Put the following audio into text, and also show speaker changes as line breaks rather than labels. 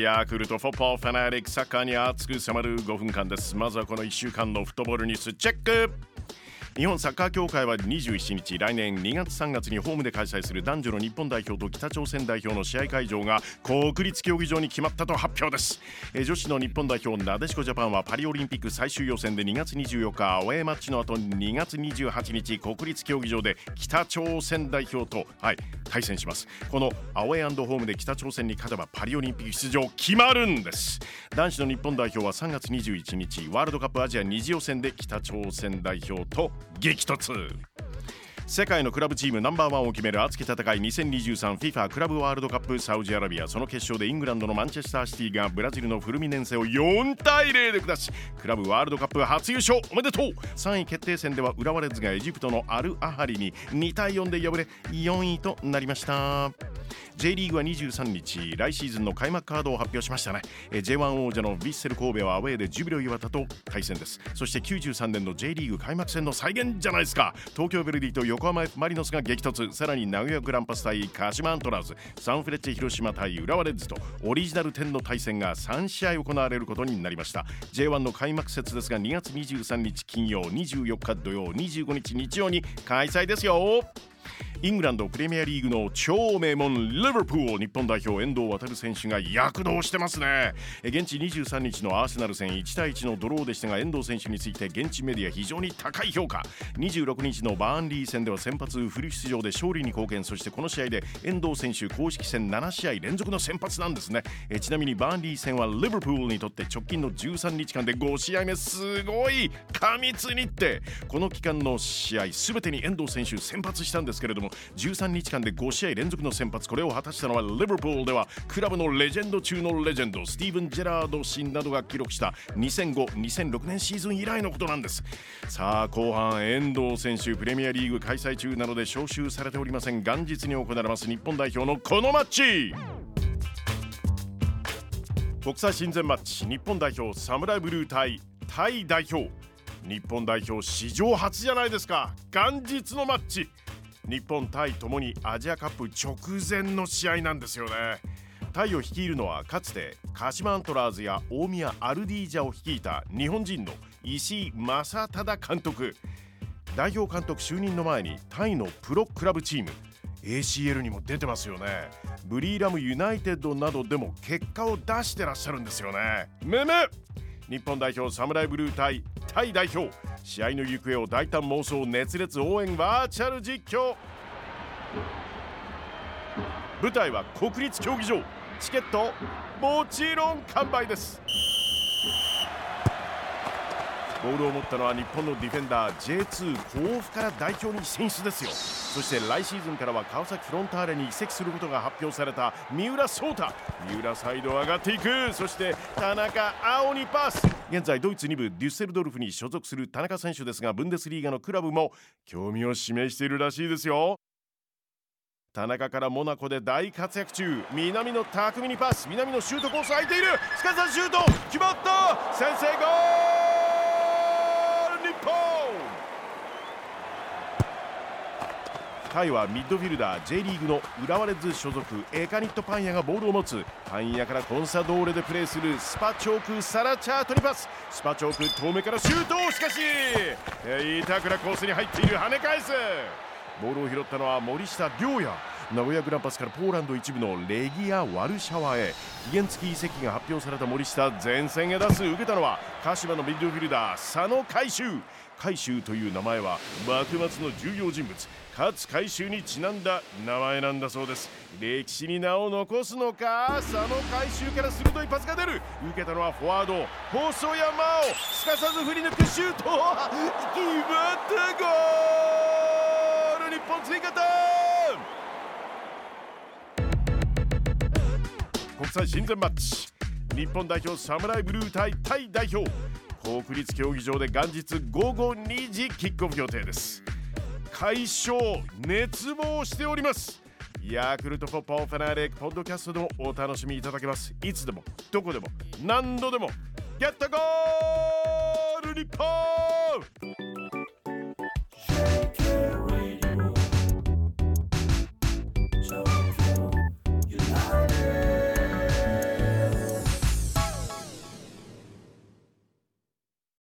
ヤクルトフォッポーファナリックサッカーに熱く迫る5分間です。まずはこの1週間のフットボールニュースチェック。日本サッカー協会は27日来年2月3月にホームで開催する男女の日本代表と北朝鮮代表の試合会場が国立競技場に決まったと発表です。女子の日本代表なでしこジャパンはパリオリンピック最終予選で2月24日アウェーマッチの後2月28日国立競技場で北朝鮮代表と、はい、対戦します。このアウェーホームで北朝鮮に勝てばパリオリンピック出場決まるんです。男子の日本代表は3月21日ワールドカップアジア2次予選で北朝鮮代表と激突。世界のクラブチームナンバーワンを決める熱き戦い 2023FIFA クラブワールドカップサウジアラビア。その決勝でイングランドのマンチェスターシティがブラジルのフルミネンセを4対0で下しクラブワールドカップ初優勝おめでとう。3位決定戦では浦和レッズがエジプトのアルアハリに2対4で敗れ4位となりました。J リーグは23日来シーズンの開幕カードを発表しましたね。J1 王者のヴィッセル神戸はアウェーでジュビロ磐田と対戦です。そして93年の J リーグ開幕戦の再現じゃないですか。東京ヴェルディと横浜 F マリノスが激突。さらに名古屋グランパス対鹿島アントラーズ。サンフレッチェ広島対浦和レッズと。オリジナル10の対戦が3試合行われることになりました。J1 の開幕節ですが2月23日金曜24日土曜25日日曜に開催ですよ。イングランドプレミアリーグの超名門リバプール日本代表遠藤航選手が躍動してますね。現地23日のアーセナル戦1対1のドローでしたが遠藤選手について現地メディア非常に高い評価。26日のバーンリー戦では先発フル出場で勝利に貢献。そしてこの試合で遠藤選手公式戦7試合連続の先発なんですね。ちなみにバーンリー戦はリバプールにとって直近の13日間で5試合目すごい過密にってこの期間の試合全てに遠藤選手先発したんです。けれども13日間で5試合連続の先発。これを果たしたのはリバプールではクラブのレジェンド中のレジェンドスティーブン・ジェラード氏などが記録した2005-2006年シーズン以来のことなんです。さあ後半遠藤選手プレミアリーグ開催中なので招集されておりません。元日に行われます日本代表のこのマッチ。国際親善マッチ。日本代表サムライブルー対タイ代表。日本代表史上初じゃないですか。元日のマッチ。日本タイともにアジアカップ直前の試合なんですよね。タイを率いるのはかつて鹿島アントラーズや大宮アルディージャを率いた日本人の石井正忠監督。代表監督就任の前にタイのプロクラブチーム ACL にも出てますよね。ブリーラムユナイテッドなどでも結果を出してらっしゃるんですよね。むむ日本代表サムライブルー対タイ代表試合の行方を大胆妄想熱烈応援バーチャル実況。舞台は国立競技場チケットもちろん完売です。ボールを持ったのは日本のディフェンダー J2 甲府から代表に選出ですよ。そして来シーズンからは川崎フロンターレに移籍することが発表された三浦颯太。三浦サイド上がっていく。そして田中碧にパス。現在ドイツ2部デュッセルドルフに所属する田中選手ですがブンデスリーガのクラブも興味を示しているらしいですよ。田中からモナコで大活躍中。南の巧みにパス。南のシュートコース空いている。すかさずシュート。決まった。先制ゴール日本タイはミッドフィルダー J リーグの浦和レッズ所属エカニットパン屋がボールを持つパン屋からコンサドーレでプレーするスパチョークサラチャートにパス。スパチョーク遠目からシュート！しかし板倉コースに入っている跳ね返す。ボールを拾ったのは森下亮也。名古屋グランパスからポーランド一部のレギア・ワルシャワへ。期限付き移籍が発表された森下前線へ出す受けたのは鹿島のミッドフィルダー佐野海舟。海舟という名前は幕末の重要人物勝海舟にちなんだ名前なんだそうです。歴史に名を残すのか佐野海舟から鋭いパスが出る。受けたのはフォワード細山をすかさず振り抜くシュート。決まったゴール！日本追加点！際親善マッチ。日本代表サムライブルー対タイ代表。国立競技場で元日午後2時キックオフ予定です。快勝熱望しております。ヤクルトフォッパーファナリックポッドキャストでもお楽しみいただけます。いつでもどこでも何度でもゲットゴール日本!